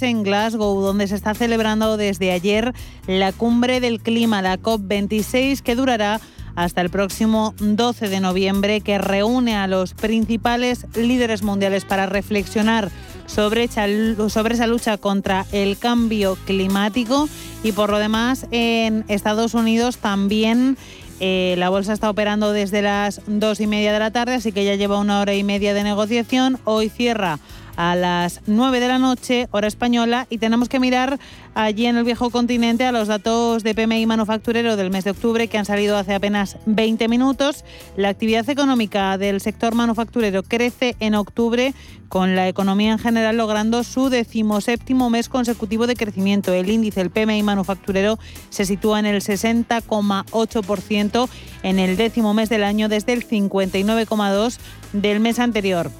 en Glasgow, donde se está celebrando desde ayer la cumbre del clima, la COP26, que durará hasta el próximo 12 de noviembre, que reúne a los principales líderes mundiales para reflexionar sobre, sobre esa lucha contra el cambio climático. Y por lo demás, en Estados Unidos también eh, la bolsa está operando desde las dos y media de la tarde, así que ya lleva una hora y media de negociación. Hoy cierra a las 9 de la noche, hora española, y tenemos que mirar allí en el viejo continente a los datos de PMI manufacturero del mes de octubre que han salido hace apenas 20 minutos. La actividad económica del sector manufacturero crece en octubre con la economía en general logrando su decimoséptimo mes consecutivo de crecimiento. El índice, el PMI manufacturero, se sitúa en el 60,8% en el décimo mes del año desde el 59,2% del mes anterior.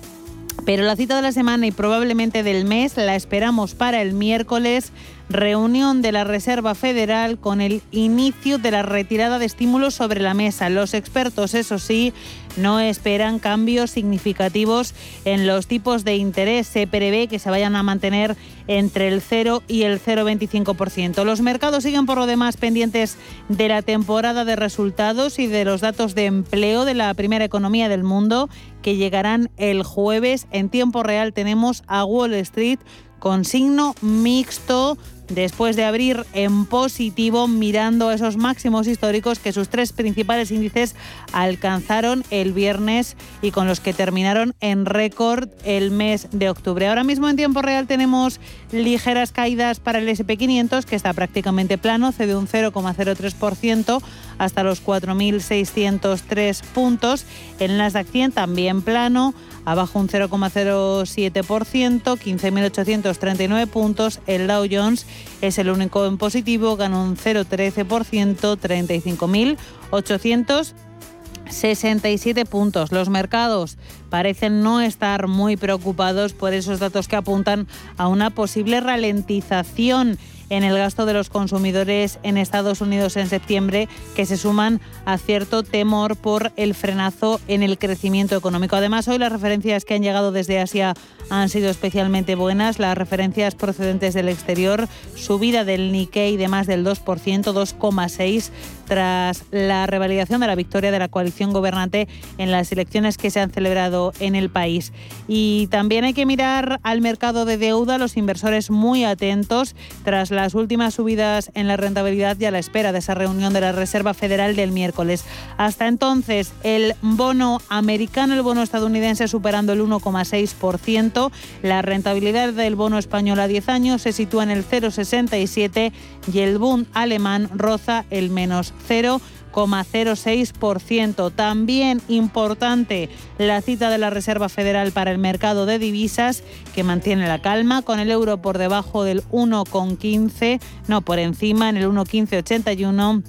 Pero la cita de la semana y probablemente del mes la esperamos para el miércoles reunión de la Reserva Federal con el inicio de la retirada de estímulos sobre la mesa. Los expertos, eso sí, no esperan cambios significativos en los tipos de interés. Se prevé que se vayan a mantener entre el 0 y el 0,25%. Los mercados siguen por lo demás pendientes de la temporada de resultados y de los datos de empleo de la primera economía del mundo que llegarán el jueves. En tiempo real tenemos a Wall Street con signo mixto después de abrir en positivo mirando esos máximos históricos que sus tres principales índices alcanzaron el viernes y con los que terminaron en récord el mes de octubre. Ahora mismo en tiempo real tenemos ligeras caídas para el SP500 que está prácticamente plano, cede un 0,03% hasta los 4.603 puntos. En las de 100 también plano abajo un 0,07%, 15.839 puntos. El Dow Jones es el único en positivo, gana un 0,13%, 35.867 puntos. Los mercados parecen no estar muy preocupados por esos datos que apuntan a una posible ralentización en el gasto de los consumidores en Estados Unidos en septiembre, que se suman a cierto temor por el frenazo en el crecimiento económico. Además, hoy las referencias que han llegado desde Asia han sido especialmente buenas. Las referencias procedentes del exterior, subida del Nikkei de más del 2%, 2,6%, tras la revalidación de la victoria de la coalición gobernante en las elecciones que se han celebrado en el país. Y también hay que mirar al mercado de deuda, los inversores muy atentos tras las últimas subidas en la rentabilidad y a la espera de esa reunión de la Reserva Federal del miércoles. Hasta entonces, el bono americano, el bono estadounidense superando el 1,6%, la rentabilidad del bono español a 10 años se sitúa en el 0,67 y el Bund alemán roza el menos 0,06%. También importante la cita de la Reserva Federal para el mercado de divisas que mantiene la calma con el euro por debajo del 1,15, no por encima en el 1,1581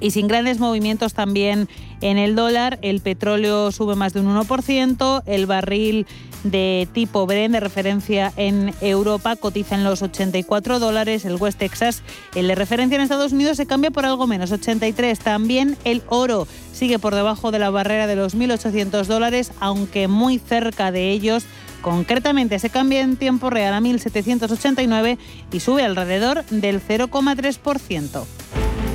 y sin grandes movimientos también en el dólar. El petróleo sube más de un 1%, el barril de tipo Brent de referencia en Europa cotiza en los 84 dólares, el West Texas, el de referencia en Estados Unidos se cambia por algo menos, 83. También el oro sigue por debajo de la barrera de los 1.800 dólares, aunque muy cerca de ellos. Concretamente se cambia en tiempo real a 1.789 y sube alrededor del 0,3%.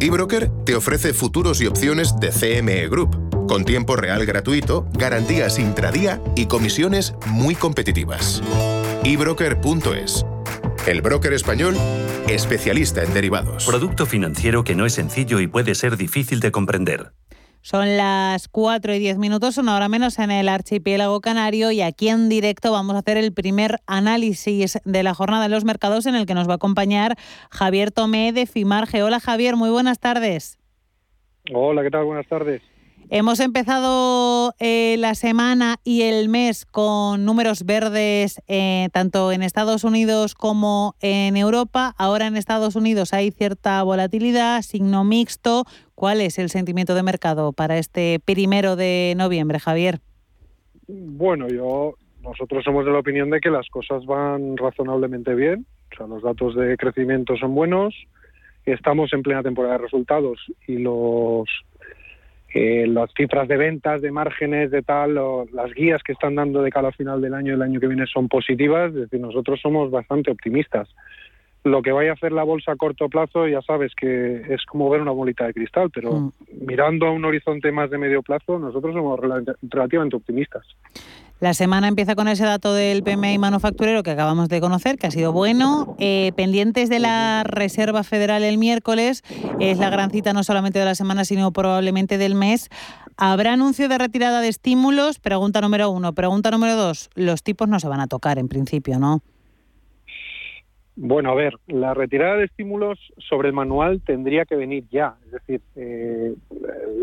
eBroker te ofrece futuros y opciones de CME Group con tiempo real gratuito, garantías intradía y comisiones muy competitivas. ebroker.es. El broker español, especialista en derivados. Producto financiero que no es sencillo y puede ser difícil de comprender. Son las 4 y 10 minutos, una hora menos en el archipiélago canario y aquí en directo vamos a hacer el primer análisis de la jornada de los mercados en el que nos va a acompañar Javier Tomé de Fimarge. Hola Javier, muy buenas tardes. Hola, ¿qué tal? Buenas tardes. Hemos empezado eh, la semana y el mes con números verdes eh, tanto en Estados Unidos como en Europa. Ahora en Estados Unidos hay cierta volatilidad, signo mixto. ¿Cuál es el sentimiento de mercado para este primero de noviembre, Javier? Bueno, yo nosotros somos de la opinión de que las cosas van razonablemente bien. O sea, los datos de crecimiento son buenos. Estamos en plena temporada de resultados y los eh, las cifras de ventas, de márgenes, de tal, las guías que están dando de cara al final del año y el año que viene son positivas, es decir, nosotros somos bastante optimistas. Lo que vaya a hacer la bolsa a corto plazo, ya sabes que es como ver una bolita de cristal, pero mm. mirando a un horizonte más de medio plazo, nosotros somos relativamente optimistas. La semana empieza con ese dato del PMI manufacturero que acabamos de conocer, que ha sido bueno. Eh, pendientes de la Reserva Federal el miércoles, es la gran cita no solamente de la semana, sino probablemente del mes. ¿Habrá anuncio de retirada de estímulos? Pregunta número uno. Pregunta número dos. Los tipos no se van a tocar en principio, ¿no? Bueno, a ver, la retirada de estímulos sobre el manual tendría que venir ya. Es decir, eh,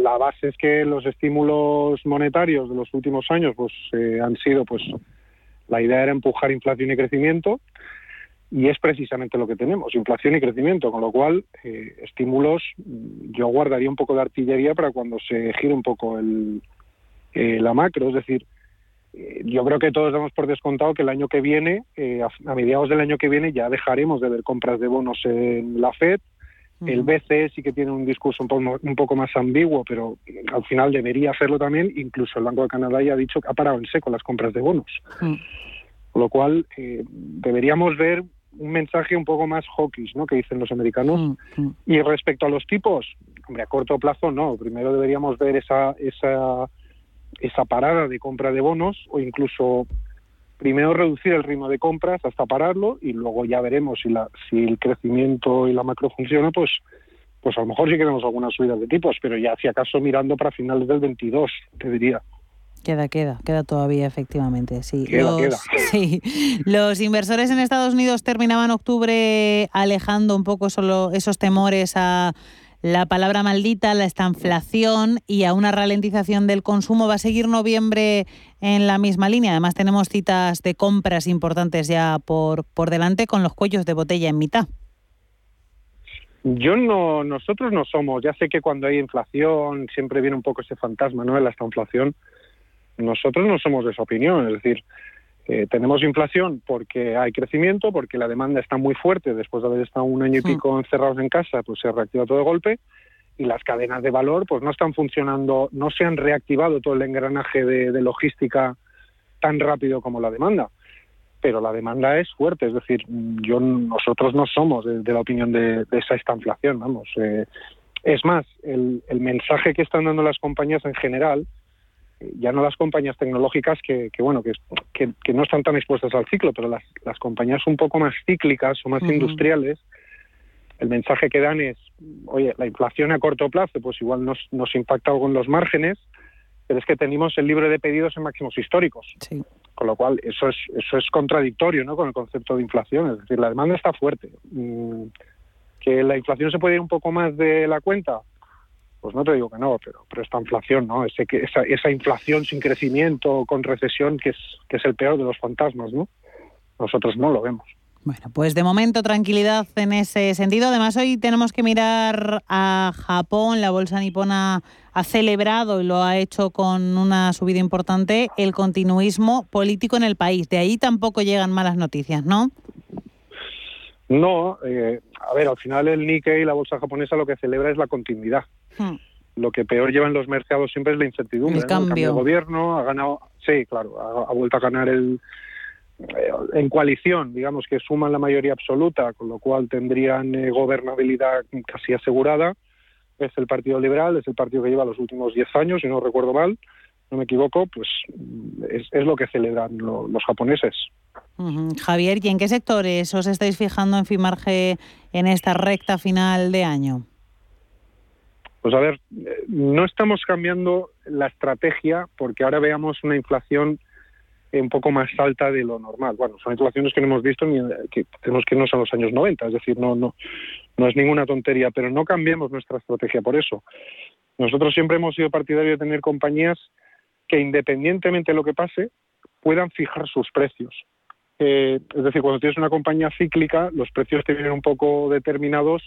la base es que los estímulos monetarios de los últimos años pues eh, han sido, pues, la idea era empujar inflación y crecimiento y es precisamente lo que tenemos, inflación y crecimiento, con lo cual eh, estímulos yo guardaría un poco de artillería para cuando se gire un poco el, la macro, es decir, eh, yo creo que todos damos por descontado que el año que viene, eh, a, mediados del año que viene, ya dejaremos de ver compras de bonos en la Fed. El BCE sí que tiene un discurso un poco, más ambiguo, pero al final debería hacerlo también. Incluso el Banco de Canadá ya ha dicho que ha parado en seco las compras de bonos. Con lo cual, eh, deberíamos ver un mensaje un poco más hawkish, ¿no? Que dicen los americanos. Y respecto a los tipos, hombre, a corto plazo no. Primero deberíamos ver esa, esa esa parada de compra de bonos o incluso primero reducir el ritmo de compras hasta pararlo y luego ya veremos si la si el crecimiento y la macro funciona pues pues a lo mejor sí queremos algunas subidas de tipos pero ya si acaso mirando para finales del 22 te diría Queda, queda, queda todavía, efectivamente. Sí. los, sí. Los inversores en Estados Unidos terminaban octubre alejando un poco solo esos temores a la palabra maldita, la estanflación y a una ralentización del consumo. ¿Va a seguir noviembre en la misma línea? Además tenemos citas de compras importantes ya por, por delante con los cuellos de botella en mitad. Yo no, nosotros no somos, ya sé que cuando hay inflación siempre viene un poco ese fantasma, ¿no? De la estanflación. Nosotros no somos de esa opinión, es decir, eh, tenemos inflación porque hay crecimiento, porque la demanda está muy fuerte después de haber estado un año y pico encerrados en casa, pues se reactiva todo de golpe y las cadenas de valor pues no están funcionando, no se han reactivado todo el engranaje de, logística tan rápido como la demanda. Pero la demanda es fuerte, es decir, yo nosotros no somos de, la opinión de, esa esta inflación, vamos. Eh, es más, el, el mensaje que están dando las compañías en general ya no las compañías tecnológicas que, bueno que, que, no están tan expuestas al ciclo, pero las, las compañías un poco más cíclicas o más industriales, el mensaje que dan es, oye, la inflación a corto plazo, pues igual nos, nos impacta algo en los márgenes, pero es que tenemos el libre de pedidos en máximos históricos. Con lo cual, eso es, eso es contradictorio ¿no? con el concepto de inflación. Es decir, la demanda está fuerte. Mm, que la inflación se puede ir un poco más de la cuenta, pues no te digo que no, pero, pero esta inflación, ¿no? Ese, esa, esa inflación sin crecimiento, con recesión, que es, que es el peor de los fantasmas, ¿no? Nosotros no lo vemos. Bueno, pues de momento tranquilidad en ese sentido. Además, hoy tenemos que mirar a Japón. La bolsa nipona ha celebrado y lo ha hecho con una subida importante el continuismo político en el país. De ahí tampoco llegan malas noticias, ¿no? No, eh, a ver, al final el Nikkei, la bolsa japonesa, lo que celebra es la continuidad. Hmm. Lo que peor llevan los mercados siempre es la incertidumbre. El, cambio. de gobierno ha ganado, sí, claro, ha, vuelto a ganar el eh, en coalición, digamos que suman la mayoría absoluta, con lo cual tendrían eh, gobernabilidad casi asegurada. Es el Partido Liberal, es el partido que lleva los últimos 10 años, si no recuerdo mal, no me equivoco, pues es, lo que celebran los japoneses. Javier, ¿y en qué sectores os estáis fijando en Fimarge en esta recta final de año? Pues a ver, no estamos cambiando la estrategia porque ahora veamos una inflación un poco más alta de lo normal. Bueno, son inflaciones que no hemos visto ni que tenemos que irnos a los años 90, es decir, no no no es ninguna tontería, pero no cambiemos nuestra estrategia por eso. Nosotros siempre hemos sido partidarios de tener compañías que independientemente de lo que pase, puedan fijar sus precios. Eh, es decir, cuando tienes una compañía cíclica, los precios te vienen un poco determinados,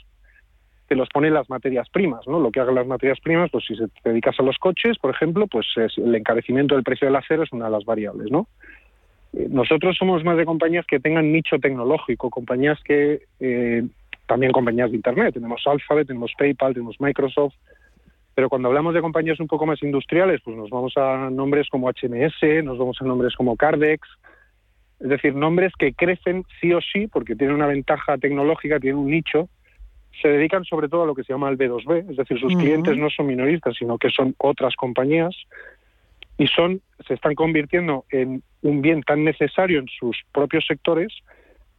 te los ponen las materias primas, ¿no? Lo que hagan las materias primas, pues si te dedicas a los coches, por ejemplo, pues el encarecimiento del precio del acero es una de las variables, ¿no? Eh, nosotros somos más de compañías que tengan nicho tecnológico, compañías que eh, también compañías de internet, tenemos Alphabet, tenemos PayPal, tenemos Microsoft, pero cuando hablamos de compañías un poco más industriales, pues nos vamos a nombres como HMS, nos vamos a nombres como Cardex, es decir, nombres que crecen sí o sí porque tienen una ventaja tecnológica, tienen un nicho, se dedican sobre todo a lo que se llama el B2B, es decir, sus clientes no son minoristas, sino que son otras compañías y son se están convirtiendo en un bien tan necesario en sus propios sectores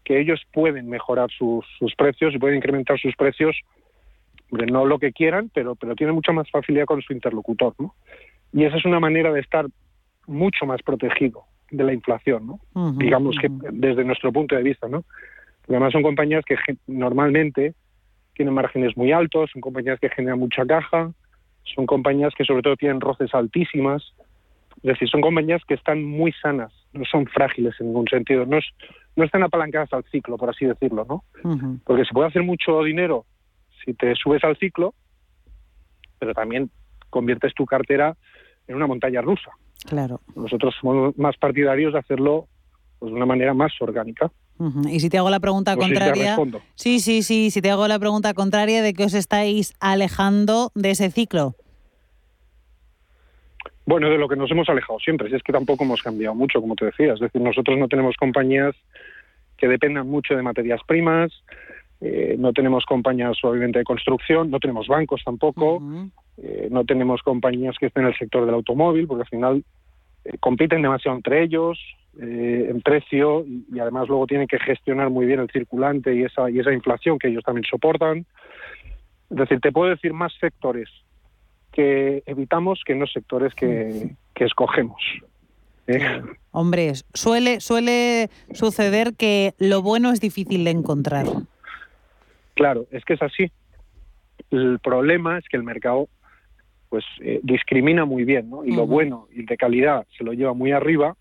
que ellos pueden mejorar sus, sus precios y pueden incrementar sus precios no lo que quieran, pero, pero tienen mucha más facilidad con su interlocutor, ¿no? Y esa es una manera de estar mucho más protegido de la inflación, ¿no? Digamos que desde nuestro punto de vista, ¿no? Porque además son compañías que normalmente tienen márgenes muy altos, son compañías que generan mucha caja, son compañías que sobre todo tienen roces altísimas, es decir, son compañías que están muy sanas, no son frágiles en ningún sentido, no, no están apalancadas al ciclo, por así decirlo, ¿no? Porque se puede hacer mucho dinero si te subes al ciclo, pero también conviertes tu cartera en una montaña rusa. Claro. Nosotros somos más partidarios de hacerlo pues, de una manera más orgánica. Y si te hago la pregunta contraria, sí, sí, sí, si te hago la pregunta contraria de que os estáis alejando de ese ciclo. Bueno, de lo que nos hemos alejado siempre, si es que tampoco hemos cambiado mucho, como te decía. Es decir, nosotros no tenemos compañías que dependan mucho de materias primas, eh, no tenemos compañías obviamente de construcción, no tenemos bancos tampoco, eh, no tenemos compañías que estén en el sector del automóvil, porque al final eh, compiten demasiado entre ellos en precio y, además luego tienen que gestionar muy bien el circulante y esa, y esa inflación que ellos también soportan. Es decir, te puedo decir más sectores que evitamos que no sectores que, que escogemos. Hombre, suele, suele suceder que lo bueno es difícil de encontrar. Claro, es que es así. El problema es que el mercado pues eh, discrimina muy bien, ¿no? Y lo bueno y de calidad se lo lleva muy arriba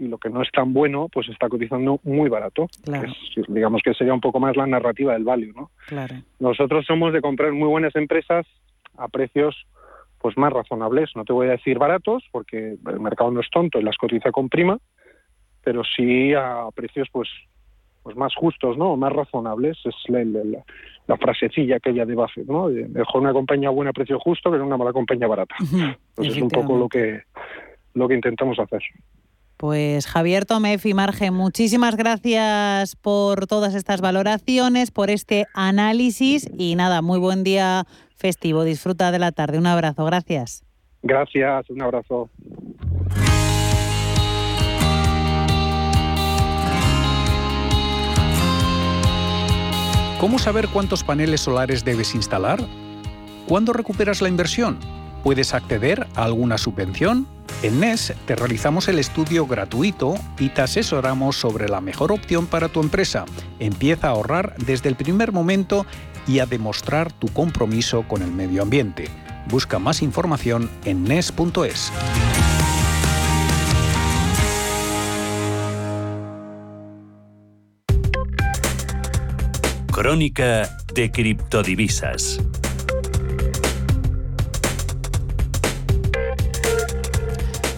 y lo que no es tan bueno pues está cotizando muy barato. Claro. digamos que sería un poco más la narrativa del value, ¿no? Claro. Nosotros somos de comprar muy buenas empresas a precios pues más razonables. No te voy a decir baratos porque el mercado no es tonto y las cotiza con prima, pero sí a precios pues pues más justos, ¿no? más razonables. Es la, la, frasecilla aquella de Buffett, ¿no? Mejor una compañía buena a precio justo que una mala compañía barata. Pues es un poco lo que, lo que intentamos hacer. Pues Javier Tomef y Marge, muchísimas gracias por todas estas valoraciones, por este análisis y nada, muy buen día festivo. Disfruta de la tarde. Un abrazo, gracias. Gracias, un abrazo. ¿Cómo saber cuántos paneles solares debes instalar? ¿Cuándo recuperas la inversión? ¿Puedes acceder a alguna subvención? En NES te realizamos el estudio gratuito y te asesoramos sobre la mejor opción para tu empresa. Empieza a ahorrar desde el primer momento y a demostrar tu compromiso con el medio ambiente. Busca más información en NES.es. Crónica de criptodivisas.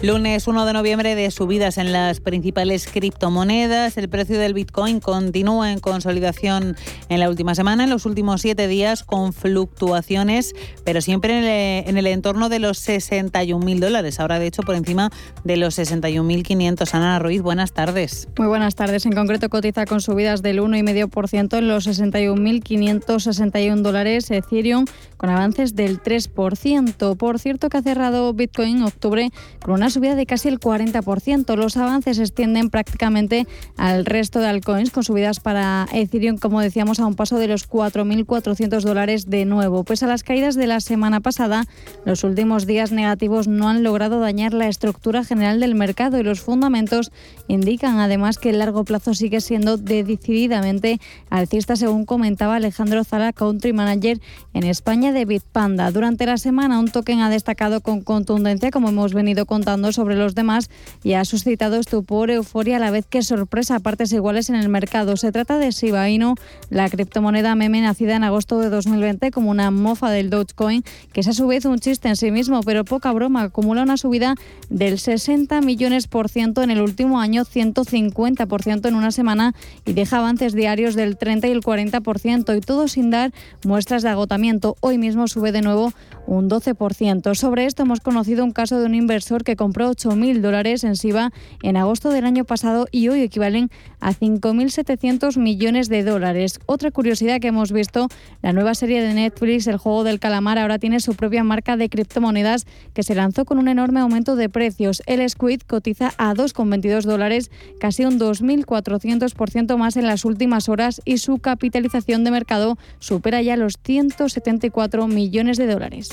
Lunes 1 de noviembre de subidas en las principales criptomonedas. El precio del Bitcoin continúa en consolidación en la última semana, en los últimos siete días, con fluctuaciones, pero siempre en el, entorno de los 61.000 dólares. Ahora, de hecho, por encima de los 61.500. Ana Ruiz, buenas tardes. Muy buenas tardes. En concreto, cotiza con subidas del 1,5% en los 61.561 dólares. Ethereum con avances del 3%. Por cierto, que ha cerrado Bitcoin en octubre con una subida de casi el 40%. Los avances se extienden prácticamente al resto de altcoins, con subidas para Ethereum, como decíamos, a un paso de los 4.400 dólares de nuevo. Pues a las caídas de la semana pasada, los últimos días negativos no han logrado dañar la estructura general del mercado y los fundamentos indican además que el largo plazo sigue siendo decididamente alcista, según comentaba Alejandro Zala, Country Manager en España de Bitpanda. Durante la semana, un token ha destacado con contundencia, como hemos venido contando sobre los demás, y ha suscitado estupor, euforia a la vez que sorpresa a partes iguales en el mercado. Se trata de Shiba Inu, la criptomoneda meme nacida en agosto de 2020 como una mofa del Dogecoin, que es a su vez un chiste en sí mismo, pero poca broma, acumula una subida del 60 millones por ciento en el último año, 150 por ciento en una semana y deja avances diarios del 30 y el 40 por ciento y todo sin dar muestras de agotamiento. Hoy mismo sube de nuevo un 12%. Sobre esto hemos conocido un caso de un inversor que compró 8.000 dólares en SIBA en agosto del año pasado y hoy equivalen a 5.700 millones de dólares. Otra curiosidad que hemos visto, la nueva serie de Netflix, El juego del calamar, ahora tiene su propia marca de criptomonedas que se lanzó con un enorme aumento de precios. El Squid cotiza a 2,22 dólares, casi un 2.400% más en las últimas horas y su capitalización de mercado supera ya los 174 millones de dólares.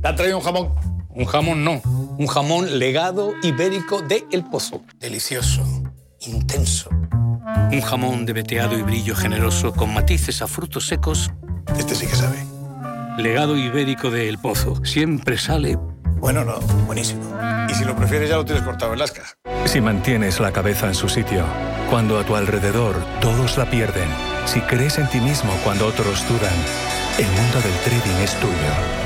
¿Te ha traído un jamón? Un jamón no, un jamón legado ibérico de El Pozo. Delicioso, intenso. Un jamón de veteado y brillo generoso con matices a frutos secos. Este sí que sabe. Legado ibérico de El Pozo. Siempre sale... Bueno, no, buenísimo. Y si lo prefieres ya lo tienes cortado en lascas. Si mantienes la cabeza en su sitio, cuando a tu alrededor todos la pierden, si crees en ti mismo cuando otros dudan, el mundo del trading es tuyo.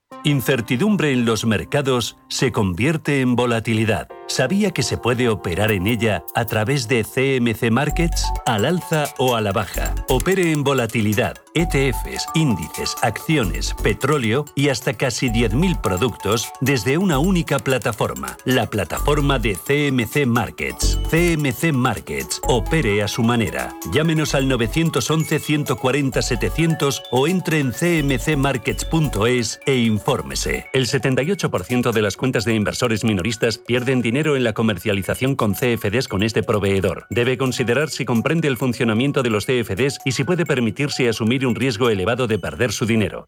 Incertidumbre en los mercados se convierte en volatilidad. ¿Sabía que se puede operar en ella a través de CMC Markets, al alza o a la baja? Opere en volatilidad, ETFs, índices, acciones, petróleo y hasta casi 10.000 productos desde una única plataforma, la plataforma de CMC Markets. CMC Markets, opere a su manera. Llámenos al 911-140-700 o entre en cmcmarkets.es e infórmese. El 78% de las cuentas de inversores minoristas pierden dinero en la comercialización con CFDs con este proveedor. Debe considerar si comprende el funcionamiento de los CFDs y si puede permitirse asumir un riesgo elevado de perder su dinero.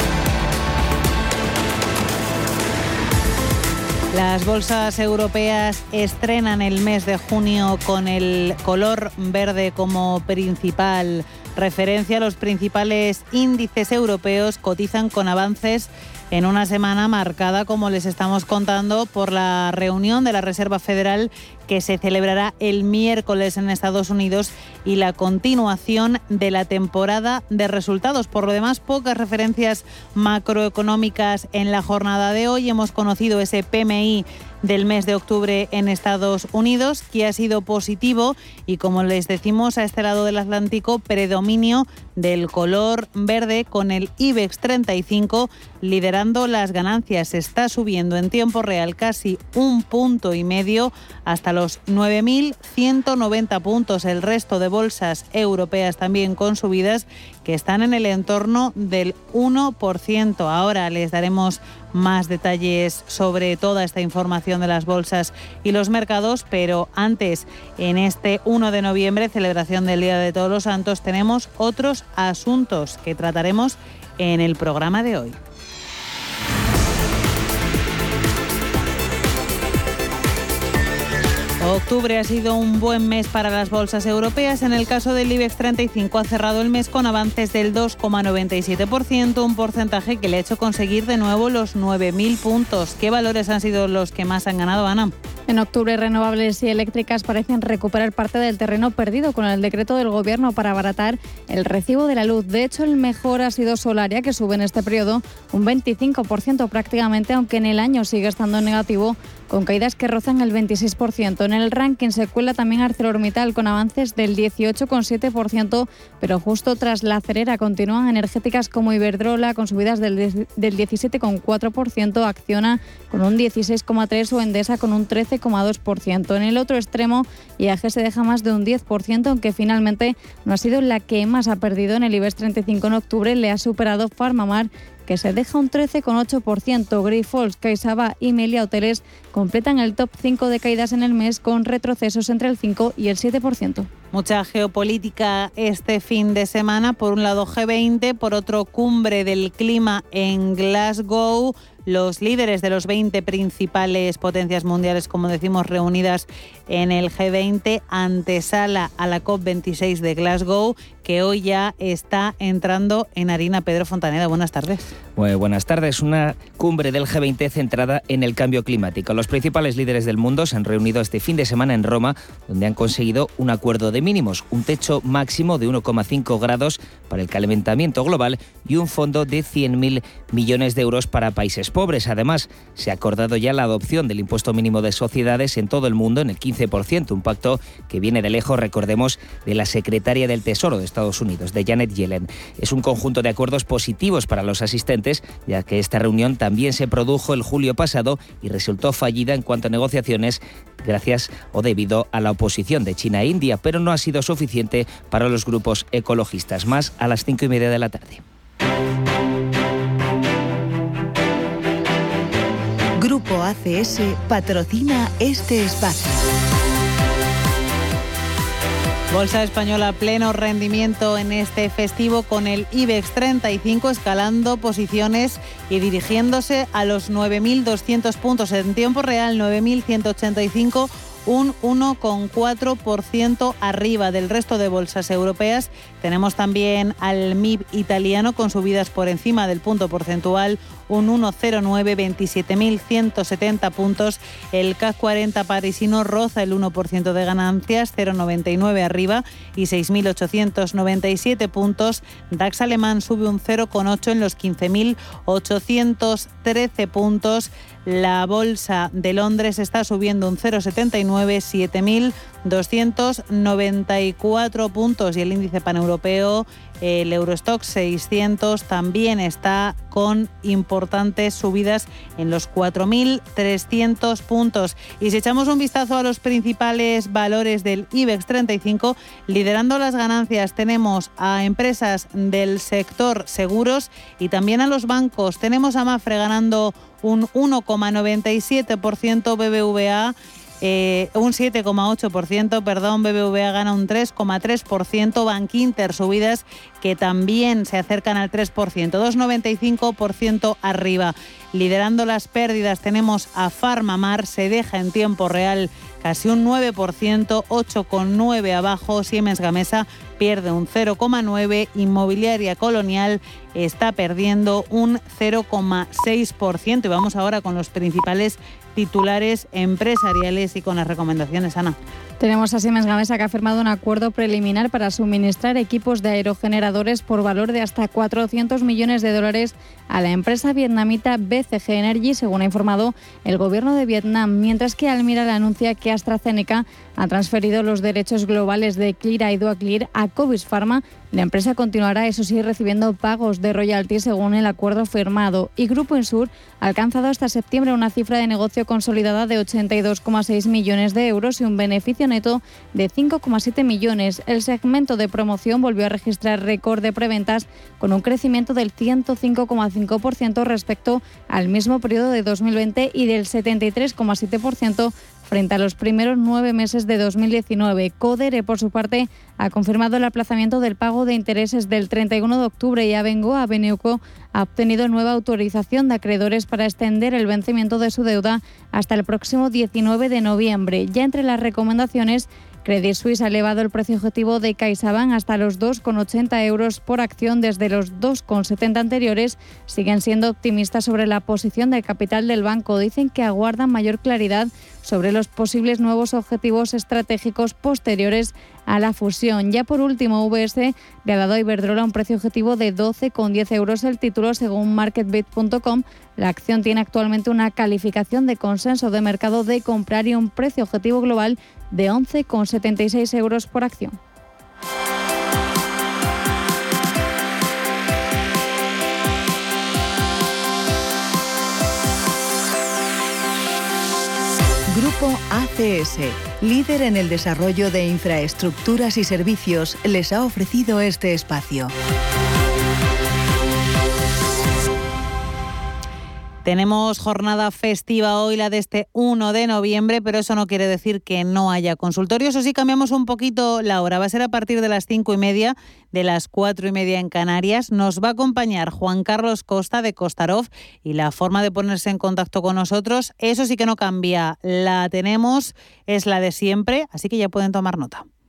Las bolsas europeas estrenan el mes de junio con el color verde como principal referencia. Los principales índices europeos cotizan con avances en una semana marcada, como les estamos contando, por la reunión de la Reserva Federal que se celebrará el miércoles en Estados Unidos y la continuación de la temporada de resultados. Por lo demás, pocas referencias macroeconómicas en la jornada de hoy. Hemos conocido ese PMI del mes de octubre en Estados Unidos, que ha sido positivo y como les decimos a este lado del Atlántico, predominio del color verde con el IBEX 35 las ganancias. Está subiendo en tiempo real casi un punto y medio hasta los 9.190 puntos. El resto de bolsas europeas también con subidas que están en el entorno del 1%. Ahora les daremos más detalles sobre toda esta información de las bolsas y los mercados, pero antes, en este 1 de noviembre, celebración del Día de Todos los Santos, tenemos otros asuntos que trataremos en el programa de hoy. Octubre ha sido un buen mes para las bolsas europeas. En el caso del IBEX 35 ha cerrado el mes con avances del 2,97%, un porcentaje que le ha hecho conseguir de nuevo los 9.000 puntos. ¿Qué valores han sido los que más han ganado, Ana? En octubre, renovables y eléctricas parecen recuperar parte del terreno perdido con el decreto del Gobierno para abaratar el recibo de la luz. De hecho, el mejor ha sido Solaria, que sube en este periodo un 25% prácticamente, aunque en el año sigue estando negativo con caídas que rozan el 26%. En el ranking se cuela también ArcelorMittal con avances del 18,7%, pero justo tras la acelera continúan energéticas como Iberdrola con subidas del, 17,4%, Acciona con un 16,3% o Endesa con un 13,2%. En el otro extremo, IAG se deja más de un 10%, aunque finalmente no ha sido la que más ha perdido en el IBEX 35 en octubre, le ha superado Farmamar que se deja un 13,8%. Grifols, CaixaBank y Melia Hoteles completan el top 5 de caídas en el mes con retrocesos entre el 5 y el 7%. Mucha geopolítica este fin de semana. Por un lado G20, por otro cumbre del clima en Glasgow los líderes de los 20 principales potencias mundiales, como decimos, reunidas en el G20, antesala a la COP26 de Glasgow, que hoy ya está entrando en harina. Pedro Fontaneda, buenas tardes. Muy buenas tardes. Una cumbre del G20 centrada en el cambio climático. Los principales líderes del mundo se han reunido este fin de semana en Roma, donde han conseguido un acuerdo de mínimos, un techo máximo de 1,5 grados para el calentamiento global y un fondo de 100.000 millones de euros para países pobres. Además, se ha acordado ya la adopción del impuesto mínimo de sociedades en todo el mundo en el 15%, un pacto que viene de lejos, recordemos, de la secretaria del Tesoro de Estados Unidos, de Janet Yellen. Es un conjunto de acuerdos positivos para los asistentes, ya que esta reunión también se produjo el julio pasado y resultó fallida en cuanto a negociaciones gracias o debido a la oposición de China e India, pero no ha sido suficiente para los grupos ecologistas. Más a las cinco y media de la tarde. Grupo ACS patrocina este espacio. Bolsa española pleno rendimiento en este festivo con el IBEX 35 escalando posiciones y dirigiéndose a los 9.200 puntos en tiempo real, 9.185 un 1,4% arriba del resto de bolsas europeas. Tenemos también al MIB italiano con subidas por encima del punto porcentual, un 1,09, 27.170 puntos. El CAC 40 parisino roza el 1% de ganancias, 0,99 arriba y 6.897 puntos. DAX alemán sube un 0,8 en los 15.813 puntos. La bolsa de Londres está subiendo un 0,79, 7.294 puntos y el índice paneuropeo el Eurostock 600 también está con importantes subidas en los 4.300 puntos. Y si echamos un vistazo a los principales valores del IBEX 35, liderando las ganancias tenemos a empresas del sector seguros y también a los bancos. Tenemos a Mafre ganando un 1,97% BBVA eh, un 7,8%, perdón, BBVA gana un 3,3%, Bank Inter subidas que también se acercan al 3%, 2,95% arriba. Liderando las pérdidas tenemos a Farmamar, se deja en tiempo real casi un 9%, 8,9 abajo, Siemens Gamesa pierde un 0,9%, Inmobiliaria Colonial está perdiendo un 0,6%. Y vamos ahora con los principales titulares empresariales y con las recomendaciones, Ana. Tenemos a Siemens Gamesa que ha firmado un acuerdo preliminar para suministrar equipos de aerogeneradores por valor de hasta 400 millones de dólares a la empresa vietnamita BCG Energy, según ha informado el gobierno de Vietnam, mientras que Almira le anuncia que AstraZeneca ha transferido los derechos globales de Clear y Duaclear a Covis Pharma. La empresa continuará, eso sí, recibiendo pagos de royalties según el acuerdo firmado. Y Grupo Insur ha alcanzado hasta septiembre una cifra de negocio consolidada de 82,6 millones de euros y un beneficio de 5,7 millones. El segmento de promoción volvió a registrar récord de preventas con un crecimiento del 105,5% respecto al mismo periodo de 2020 y del 73,7% frente a los primeros nueve meses de 2019. Codere, por su parte, ha confirmado el aplazamiento del pago de intereses del 31 de octubre y Abengoa Beneuco ha obtenido nueva autorización de acreedores para extender el vencimiento de su deuda hasta el próximo 19 de noviembre. Ya entre las recomendaciones Credit Suisse ha elevado el precio objetivo de CaixaBank hasta los 2,80 euros por acción desde los 2,70 anteriores. Siguen siendo optimistas sobre la posición de capital del banco. Dicen que aguardan mayor claridad sobre los posibles nuevos objetivos estratégicos posteriores a la fusión. Ya por último, VS le ha dado a Iberdrola un precio objetivo de 12,10 euros el título según marketbit.com. La acción tiene actualmente una calificación de consenso de mercado de comprar y un precio objetivo global de 11,76 euros por acción. ACS, líder en el desarrollo de infraestructuras y servicios, les ha ofrecido este espacio. Tenemos jornada festiva hoy, la de este 1 de noviembre, pero eso no quiere decir que no haya consultorio. Eso sí, cambiamos un poquito la hora. Va a ser a partir de las 5 y media, de las 4 y media en Canarias. Nos va a acompañar Juan Carlos Costa de Costarov y la forma de ponerse en contacto con nosotros, eso sí que no cambia. La tenemos, es la de siempre, así que ya pueden tomar nota.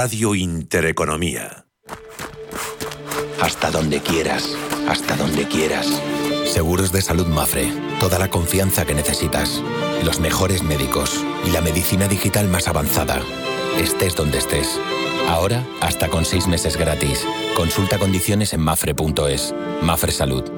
Radio Intereconomía. Hasta donde quieras, hasta donde quieras. Seguros de salud Mafre, toda la confianza que necesitas, los mejores médicos y la medicina digital más avanzada. Estés donde estés. Ahora, hasta con seis meses gratis. Consulta condiciones en mafre.es. Mafre Salud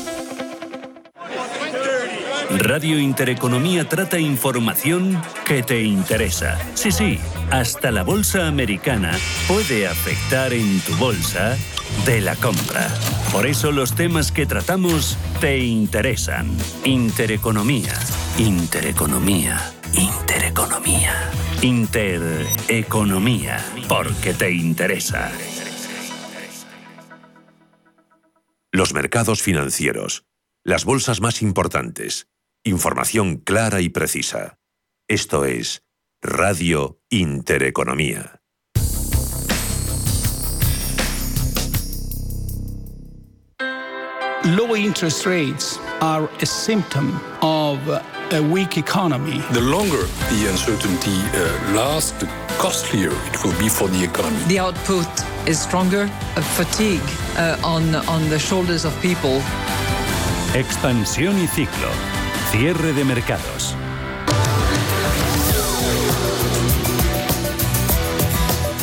Radio Intereconomía trata información que te interesa. Sí, sí, hasta la bolsa americana puede afectar en tu bolsa de la compra. Por eso los temas que tratamos te interesan. Intereconomía, intereconomía, intereconomía, intereconomía, porque te interesa. Los mercados financieros, las bolsas más importantes Información clara y precisa. Esto es Radio Intereconomía. low interest rates are a symptom of a weak economy. The longer the uncertainty uh, lasts, the costlier it will be for the economy. The output is stronger, a fatigue uh, on, on the shoulders of people. Expansión y ciclo. Cierre de mercados.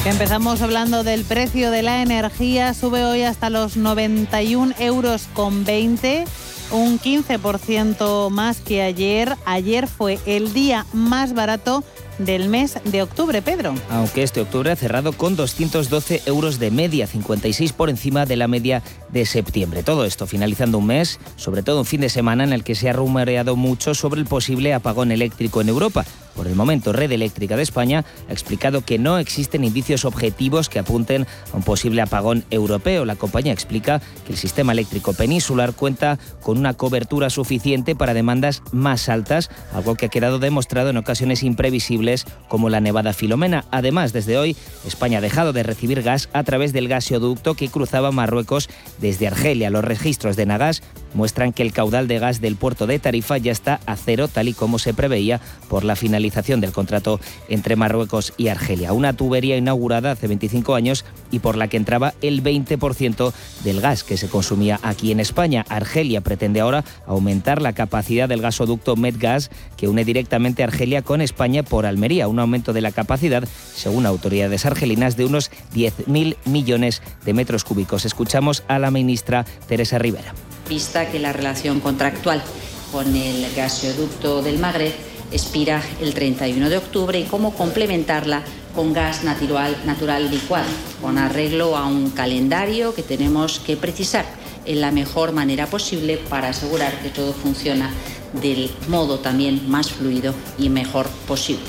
Empezamos hablando del precio de la energía, sube hoy hasta los 91 euros con 20, un 15% más que ayer. Ayer fue el día más barato del mes de octubre, Pedro. Aunque este octubre ha cerrado con 212 euros de media, 56 por encima de la media de septiembre. Todo esto finalizando un mes, sobre todo un fin de semana en el que se ha rumoreado mucho sobre el posible apagón eléctrico en Europa. Por el momento, Red Eléctrica de España ha explicado que no existen indicios objetivos que apunten a un posible apagón europeo. La compañía explica que el sistema eléctrico peninsular cuenta con una cobertura suficiente para demandas más altas, algo que ha quedado demostrado en ocasiones imprevisibles como la nevada Filomena. Además, desde hoy, España ha dejado de recibir gas a través del gasoducto que cruzaba Marruecos desde Argelia. Los registros de Nagas muestran que el caudal de gas del puerto de Tarifa ya está a cero, tal y como se preveía por la finalización del contrato entre Marruecos y Argelia. Una tubería inaugurada hace 25 años y por la que entraba el 20% del gas que se consumía aquí en España. Argelia pretende ahora aumentar la capacidad del gasoducto Medgas que une directamente Argelia con España por Almería, un aumento de la capacidad, según autoridades argelinas, de unos 10.000 millones de metros cúbicos. Escuchamos a la ministra Teresa Rivera. Vista que la relación contractual con el gasoducto del Magreb expira el 31 de octubre y cómo complementarla con gas natural, natural licuado, con arreglo a un calendario que tenemos que precisar en la mejor manera posible para asegurar que todo funciona del modo también más fluido y mejor posible.